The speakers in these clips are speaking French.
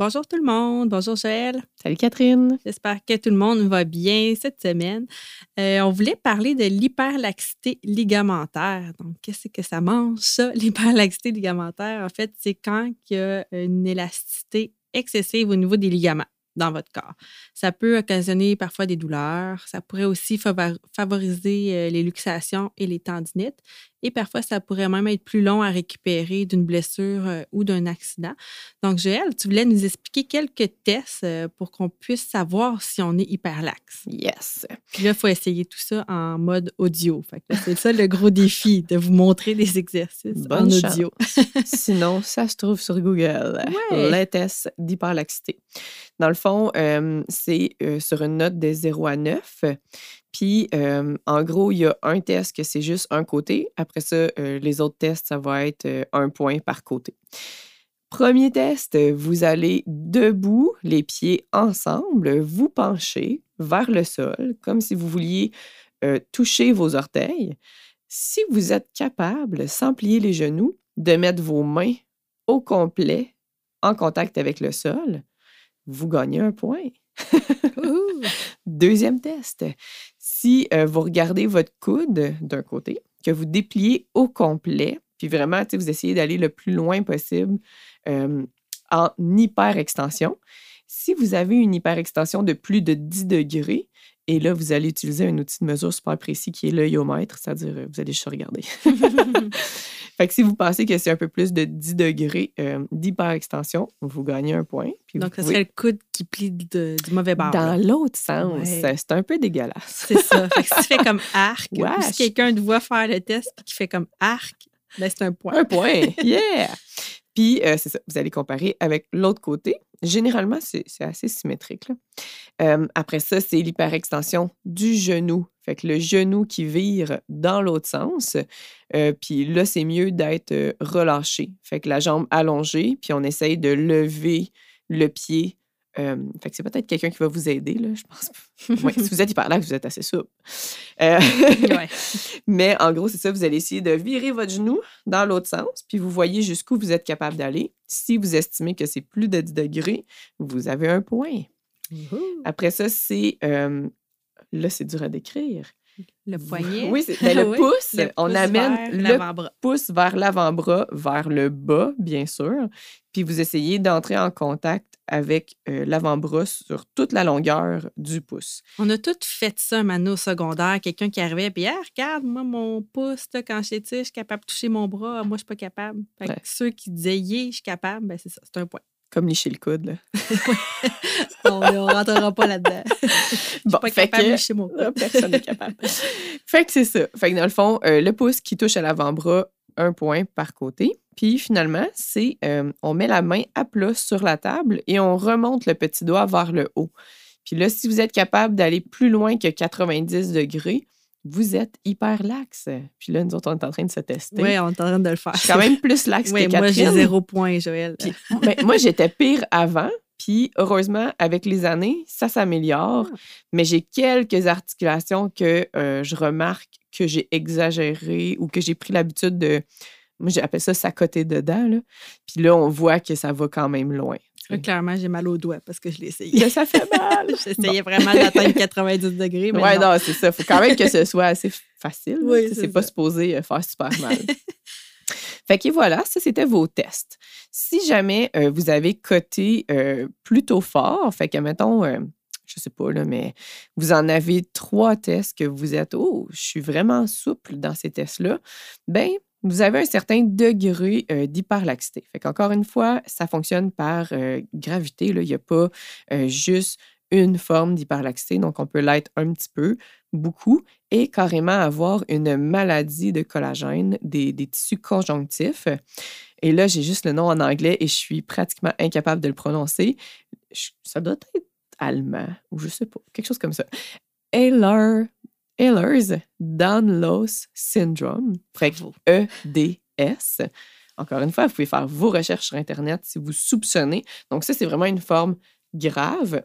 Bonjour tout le monde, bonjour Joël. Salut Catherine. J'espère que tout le monde va bien cette semaine. Euh, on voulait parler de l'hyperlaxité ligamentaire. Donc, qu'est-ce que ça mange, ça, l'hyperlaxité ligamentaire? En fait, c'est quand il y a une élasticité excessive au niveau des ligaments dans votre corps. Ça peut occasionner parfois des douleurs. Ça pourrait aussi favoriser euh, les luxations et les tendinites. Et parfois, ça pourrait même être plus long à récupérer d'une blessure euh, ou d'un accident. Donc, Joël, tu voulais nous expliquer quelques tests euh, pour qu'on puisse savoir si on est hyperlaxe. Yes. Puis là, il faut essayer tout ça en mode audio. c'est ça le gros défi, de vous montrer des exercices en audio. Sinon, ça se trouve sur Google. Ouais. Les tests d'hyperlaxité. Dans le fond, euh, c'est sur une note de 0 à 9. Puis, en gros, il y a un test que c'est juste un côté. Après ça, les autres tests, ça va être un point par côté. Premier test, vous allez debout, les pieds ensemble, vous penchez vers le sol, comme si vous vouliez toucher vos orteils. Si vous êtes capable, sans plier les genoux, de mettre vos mains au complet en contact avec le sol, vous gagnez un point. Deuxième test. Si euh, vous regardez votre coude d'un côté, que vous dépliez au complet, puis vraiment, vous essayez d'aller le plus loin possible euh, en hyper-extension. Si vous avez une hyper-extension de plus de 10 degrés, et là, vous allez utiliser un outil de mesure super précis qui est l'œillomètre, c'est-à-dire euh, vous allez juste regarder. fait que si vous pensez que c'est un peu plus de 10 degrés euh, d'hyper-extension, vous gagnez un point. Donc, ce serait le coude qui plie du mauvais bord. Dans l'autre sens. C'est un peu dégueulasse. C'est ça. Fait que si tu fais comme arc, si quelqu'un te voit faire le test et qui fait comme arc, ben c'est un point. Un point. Yeah! Puis, euh, c'est ça, vous allez comparer avec l'autre côté. Généralement, c'est assez symétrique. après ça, c'est l'hyperextension du genou. Fait que le genou qui vire dans l'autre sens. Euh, puis là, c'est mieux d'être euh, relâché. Fait que la jambe allongée, puis on essaye de lever le pied fait que c'est peut-être quelqu'un qui va vous aider, là, je pense. si vous êtes hyper là, vous êtes assez souple. Euh, mais en gros, c'est ça, vous allez essayer de virer votre genou dans l'autre sens, puis vous voyez jusqu'où vous êtes capable d'aller. Si vous estimez que c'est plus de 10 degrés, vous avez un point. Après ça, c'est... là, c'est dur à décrire. Le poignet? Oui, c'est ben, le, pouce, on amène le pouce vers l'avant-bras, vers le bas, bien sûr. Puis vous essayez d'entrer en contact avec euh, l'avant-bras sur toute la longueur du pouce. On a tous fait ça, un au secondaire. Quelqu'un qui arrivait, puis ah, regarde, moi, mon pouce, quand je je suis capable de toucher mon bras. Moi, je suis pas capable. Ceux qui disaient, yeah, je suis capable, ben, c'est ça, c'est un point. Comme licher le coude, là. on ne rentrera pas là-dedans. bon, pas capable de licher mon coude. Personne n'est capable. fait que c'est ça. Fait que dans le fond, euh, le pouce qui touche à l'avant-bras, un point par côté. Puis finalement, c'est euh, on met la main à plat sur la table et on remonte le petit doigt vers le haut. Puis là, si vous êtes capable d'aller plus loin que 90 degrés, vous êtes hyper laxe. Puis là, nous autres, on est en train de se tester. Oui, on est en train de le faire. Je suis quand même plus laxe que Catherine. Moi, j'ai zéro point, Joël. Ben, moi, j'étais pire avant. Puis heureusement, avec les années, ça s'améliore. Ah. Mais j'ai quelques articulations que euh, je remarque que j'ai exagéré ou que j'ai pris l'habitude de. Moi, j'appelle ça s'accoter dedans. Là. Puis là, on voit que ça va quand même loin. Clairement, j'ai mal au doigt parce que je l'ai essayé. ça fait mal. J'essayais vraiment d'atteindre 90 degrés. Oui, non, c'est ça. Il faut quand même que ce soit assez facile. Oui, c'est pas supposé euh, faire super mal. Fait que voilà, ça c'était vos tests. Si jamais euh, vous avez coté euh, plutôt fort, fait que mettons, euh, je sais pas là, mais vous en avez trois tests que vous êtes, oh, je suis vraiment souple dans ces tests-là, ben vous avez un certain degré d'hyperlaxité. Fait qu'encore une fois, ça fonctionne par gravité. Il n'y a pas juste une forme d'hyperlaxité, donc on peut l'être un petit peu, beaucoup, et carrément avoir une maladie de collagène des, tissus conjonctifs. Et là, j'ai juste le nom en anglais et je suis pratiquement incapable de le prononcer. ça doit être allemand ou je sais pas, quelque chose comme ça. Ehler, Ehlers-Danlos Syndrome, EDS. Encore une fois, vous pouvez faire vos recherches sur Internet si vous soupçonnez. Donc, ça, c'est vraiment une forme grave.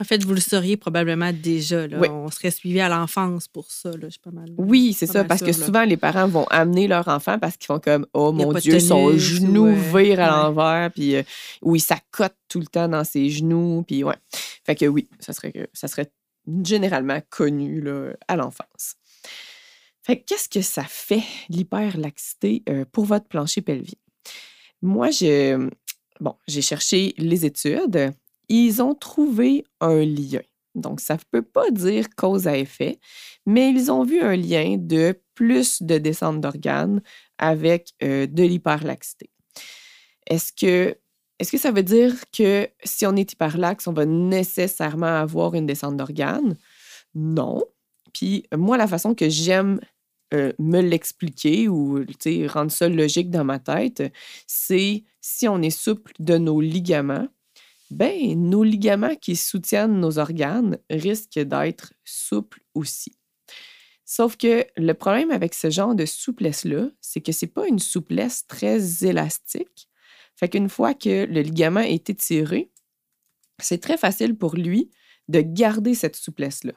En fait, vous le sauriez probablement déjà. On serait suivi à l'enfance pour ça. Là. pas mal, oui, c'est ça. Parce que souvent, les parents vont amener leur enfant parce qu'ils font comme Oh mon Dieu, son genou vire à l'envers, puis euh, oui, ça cote tout le temps dans ses genoux. Puis ouais. Fait que oui, ça serait, ça serait généralement connu là, à l'enfance. Qu'est-ce que ça fait, l'hyperlaxité, euh, pour votre plancher pelvien? Moi, j'ai cherché les études ils ont trouvé un lien. Donc, ça ne peut pas dire cause à effet, mais ils ont vu un lien de plus de descente d'organes avec euh, de l'hyperlaxité. Est-ce que, est que ça veut dire que si on est hyperlaxe, on va nécessairement avoir une descente d'organes? Non. Puis moi, la façon que j'aime euh, me l'expliquer ou rendre ça logique dans ma tête, c'est si on est souple de nos ligaments, ben, nos ligaments qui soutiennent nos organes risquent d'être souples aussi. Sauf que le problème avec ce genre de souplesse-là, c'est que ce n'est pas une souplesse très élastique. Fait qu'une fois que le ligament est étiré, c'est très facile pour lui de garder cette souplesse-là.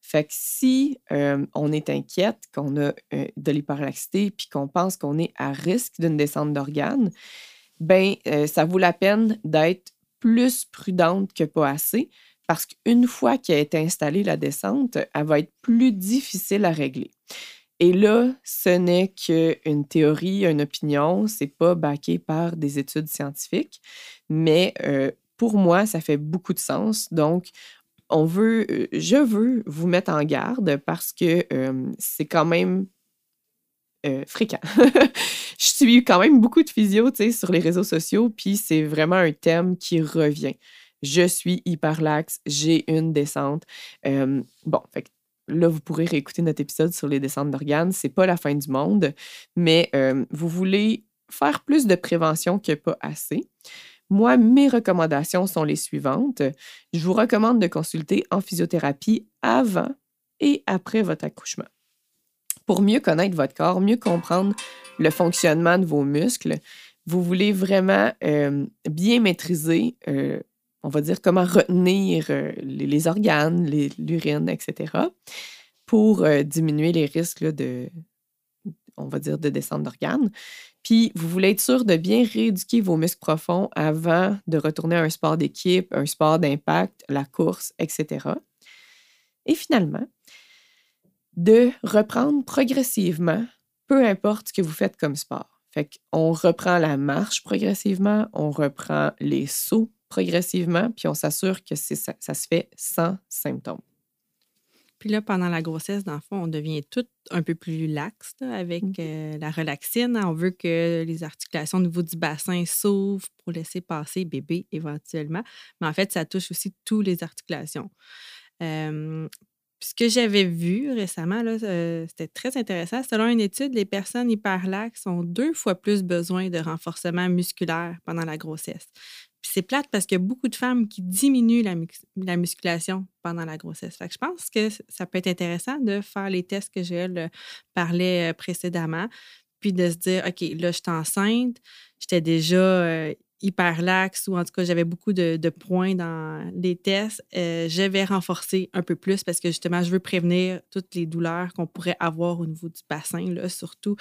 Fait que si euh, on est inquiète, qu'on a euh, de l'hyperlaxité, puis qu'on pense qu'on est à risque d'une descente d'organes, ben euh, ça vaut la peine d'être plus prudente que pas assez parce qu'une fois qu'elle est installée, la descente, elle va être plus difficile à régler. Et là, ce n'est qu'une théorie, une opinion, c'est pas baqué par des études scientifiques, mais euh, pour moi, ça fait beaucoup de sens. Donc, on veut, euh, je veux vous mettre en garde parce que euh, c'est quand même fréquent. je suis quand même beaucoup de physio sur les réseaux sociaux, puis c'est vraiment un thème qui revient. Je suis hyperlaxe, j'ai une descente. Bon, fait là, vous pourrez réécouter notre épisode sur les descentes d'organes. C'est pas la fin du monde, mais euh, vous voulez faire plus de prévention que pas assez. Moi, mes recommandations sont les suivantes. Je vous recommande de consulter en physiothérapie avant et après votre accouchement pour mieux connaître votre corps, mieux comprendre le fonctionnement de vos muscles. Vous voulez vraiment euh, bien maîtriser, euh, on va dire, comment retenir euh, les, organes, l'urine, etc., pour diminuer les risques de, on va dire, de descente d'organes. Puis, vous voulez être sûr de bien rééduquer vos muscles profonds avant de retourner à un sport d'équipe, un sport d'impact, la course, etc. Et finalement, de reprendre progressivement, peu importe ce que vous faites comme sport. Fait qu'on reprend la marche progressivement, on reprend les sauts progressivement, puis on s'assure que ça, ça, se fait sans symptômes. Puis là, pendant la grossesse, dans le fond, on devient tout un peu plus laxe avec mmh euh, la relaxine. On veut que les articulations au niveau du bassin s'ouvrent pour laisser passer bébé éventuellement. Mais en fait, ça touche aussi toutes les articulations. Euh, ce que j'avais vu récemment, euh, c'était très intéressant. Selon une étude, les personnes hyperlaxes ont deux fois plus besoin de renforcement musculaire pendant la grossesse. C'est plate parce qu'il y a beaucoup de femmes qui diminuent la, musculation pendant la grossesse. Fait je pense que ça peut être intéressant de faire les tests que j'ai parlais euh, précédemment, puis de se dire, OK, là, je suis enceinte, j'étais déjà euh, hyper laxe ou en tout cas, j'avais beaucoup de, points dans les tests, euh, je vais renforcer un peu plus parce que justement, je veux prévenir toutes les douleurs qu'on pourrait avoir au niveau du bassin, là, surtout.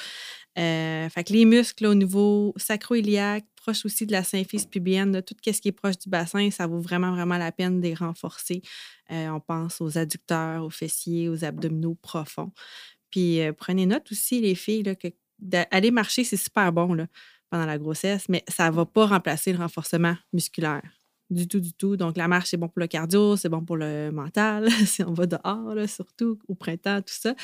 Euh, fait que les muscles au niveau sacro-iliaque, proche aussi de la symphyse pubienne, tout ce qui est proche du bassin, ça vaut vraiment, vraiment la peine de les renforcer. Euh, on pense aux adducteurs, aux fessiers, aux abdominaux profonds. Puis prenez note aussi, les filles, là, que marcher, c'est super bon. Là pendant la grossesse, mais ça ne va pas remplacer le renforcement musculaire. Du tout, du tout. Donc, la marche, c'est bon pour le cardio, c'est bon pour le mental, si on va dehors, surtout au printemps, tout ça.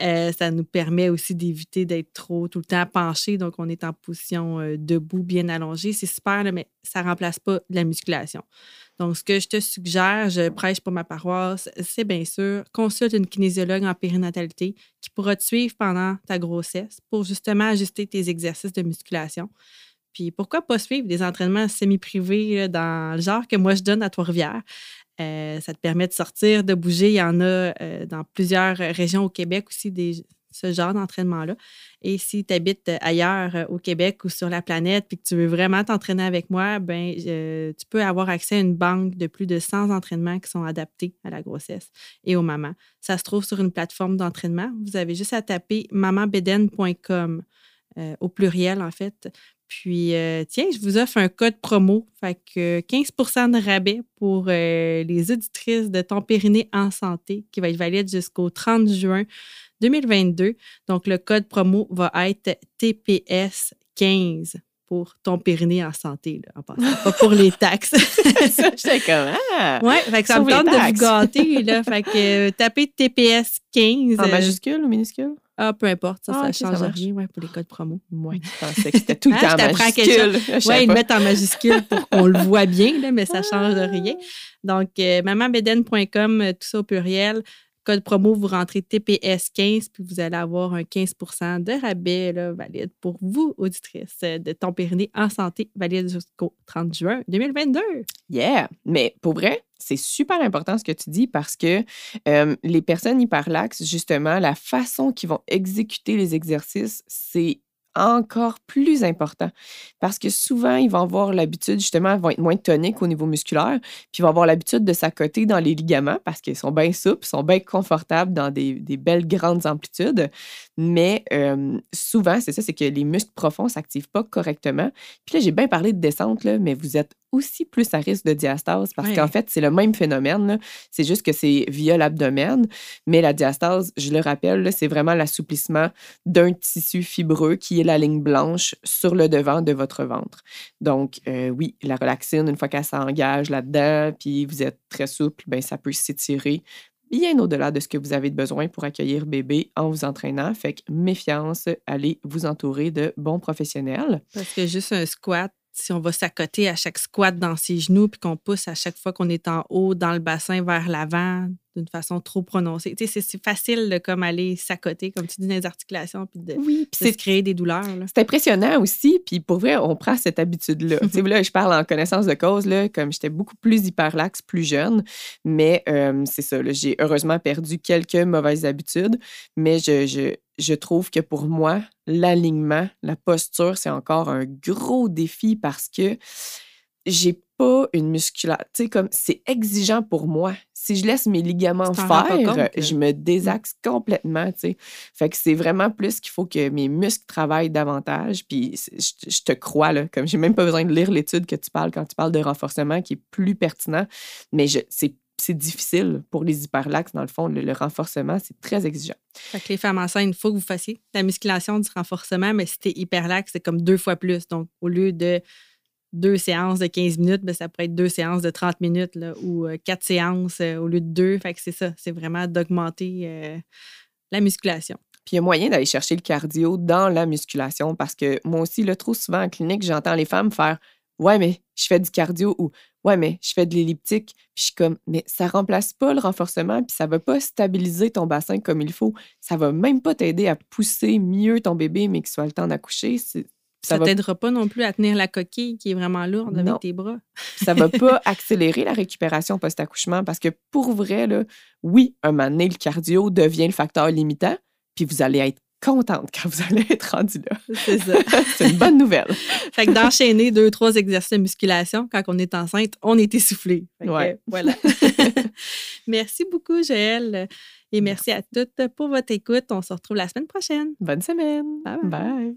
Euh, ça nous permet aussi d'éviter d'être trop tout le temps penché. Donc, on est en position euh, debout, bien allongé. C'est super, mais ça ne remplace pas la musculation. Donc, ce que je te suggère, je prêche pour ma paroisse, c'est bien sûr, consulte une kinésiologue en périnatalité qui pourra te suivre pendant ta grossesse pour justement ajuster tes exercices de musculation. Puis pourquoi pas suivre des entraînements semi-privés dans le genre que moi je donne à Trois-Rivières? Euh, ça te permet de sortir, de bouger. Il y en a euh, dans plusieurs régions au Québec aussi, des, ce genre d'entraînement-là. Et si tu habites ailleurs euh, au Québec ou sur la planète puis que tu veux vraiment t'entraîner avec moi, ben, tu peux avoir accès à une banque de plus de 100 entraînements qui sont adaptés à la grossesse et aux mamans. Ça se trouve sur une plateforme d'entraînement. Vous avez juste à taper mamanbeden.com au pluriel, en fait, puis, euh, tiens, je vous offre un code promo. Fait que 15 de rabais pour euh, les auditrices de Ton Périnée en santé qui va être valide jusqu'au 30 juin 2022. Donc, le code promo va être TPS 15 pour ton périnée en santé, là, en passant, pas pour les taxes. ça, j'étais comme, ah! Ouais, fait que ça me tente de vous gâter, là. Fait que euh, tapez TPS 15. En majuscule ou minuscule? Ah, peu importe, ça, ça ah, change rien ouais, pour les codes promo. Moi, je pensais que c'était tout le hein, temps en majuscule. Oui, ils le mettent en majuscule pour qu'on le voit bien, là, mais ça ne change rien. Donc, euh, mamanbeden.com, euh, tout ça au pluriel. Code promo, vous rentrez TPS15, puis vous allez avoir un 15% de rabais valide pour vous, auditrices de Ton Périnée en santé, valide jusqu'au 30 juin 2022. Yeah! Mais pour vrai, c'est super important ce que tu dis parce que euh, les personnes hyperlaxes, justement, la façon qu'ils vont exécuter les exercices, c'est encore plus important parce que souvent, ils vont avoir l'habitude, justement, ils vont être moins toniques au niveau musculaire, puis ils vont avoir l'habitude de s'accoter dans les ligaments parce qu'ils sont bien souples, sont bien confortables dans des, belles grandes amplitudes. Mais euh, souvent, c'est ça, c'est que les muscles profonds ne s'activent pas correctement. Puis là, j'ai bien parlé de descente, mais vous êtes aussi plus à risque de diastase parce qu'en fait, c'est le même phénomène. C'est juste que c'est via l'abdomen. Mais la diastase, je le rappelle, c'est vraiment l'assouplissement d'un tissu fibreux qui est la ligne blanche sur le devant de votre ventre. Donc, euh, oui, la relaxine, une fois qu'elle s'engage là-dedans, puis vous êtes très souple, ben ça peut s'étirer bien au-delà de ce que vous avez besoin pour accueillir bébé en vous entraînant. Fait que méfiance, allez vous entourer de bons professionnels. Parce que juste un squat, si on va s'accoter à chaque squat dans ses genoux, puis qu'on pousse à chaque fois qu'on est en haut dans le bassin vers l'avant d'une façon trop prononcée. Tu sais, c'est facile de comme aller s'accoter, comme tu dis, dans les articulations, puis de, oui, puis de créer des douleurs. C'est impressionnant aussi, puis pour vrai, on prend cette habitude-là. tu sais, là, je parle en connaissance de cause, là, comme j'étais beaucoup plus hyperlaxe plus jeune, mais euh, c'est ça, j'ai heureusement perdu quelques mauvaises habitudes, mais je, je, je trouve que pour moi, l'alignement, la posture, c'est encore un gros défi parce que j'ai pas une musculature. Tu sais, comme c'est exigeant pour moi. Si je laisse mes ligaments faire, je me désaxe complètement, tu sais. Fait que c'est vraiment plus qu'il faut que mes muscles travaillent davantage. Puis je, te crois, là, comme j'ai même pas besoin de lire l'étude que tu parles quand tu parles de renforcement qui est plus pertinent. Mais c'est c'est difficile pour les hyperlaxes, dans le fond. Le, renforcement, c'est très exigeant. Fait que les femmes enceintes, il faut que vous fassiez la musculation du renforcement, mais si tu es hyperlaxe, c'est comme deux fois plus. Donc, au lieu de deux séances de 15 minutes, ben, ça pourrait être deux séances de 30 minutes ou euh, quatre séances euh, au lieu de deux. Fait que c'est ça, c'est vraiment d'augmenter euh, la musculation. Puis il y a moyen d'aller chercher le cardio dans la musculation parce que moi aussi, là, trop souvent en clinique, j'entends les femmes faire Ouais, mais je fais du cardio ou Ouais, mais je fais de l'elliptique. Puis je suis comme Mais ça remplace pas le renforcement, puis ça va pas stabiliser ton bassin comme il faut. Ça va même pas t'aider à pousser mieux ton bébé, mais qu'il soit le temps d'accoucher. Ça ne t'aidera pas non plus à tenir la coquille qui est vraiment lourde avec tes bras. ça ne va pas accélérer la récupération post-accouchement parce que pour vrai, là, oui, un moment donné, le cardio devient le facteur limitant, puis vous allez être contente quand vous allez être rendu là. C'est ça. C'est une bonne nouvelle. fait que d'enchaîner deux, trois exercices de musculation quand on est enceinte, on est essoufflé. Ouais. voilà. merci beaucoup, Joël. Et merci à toutes pour votre écoute. On se retrouve la semaine prochaine. Bonne semaine. bye. bye.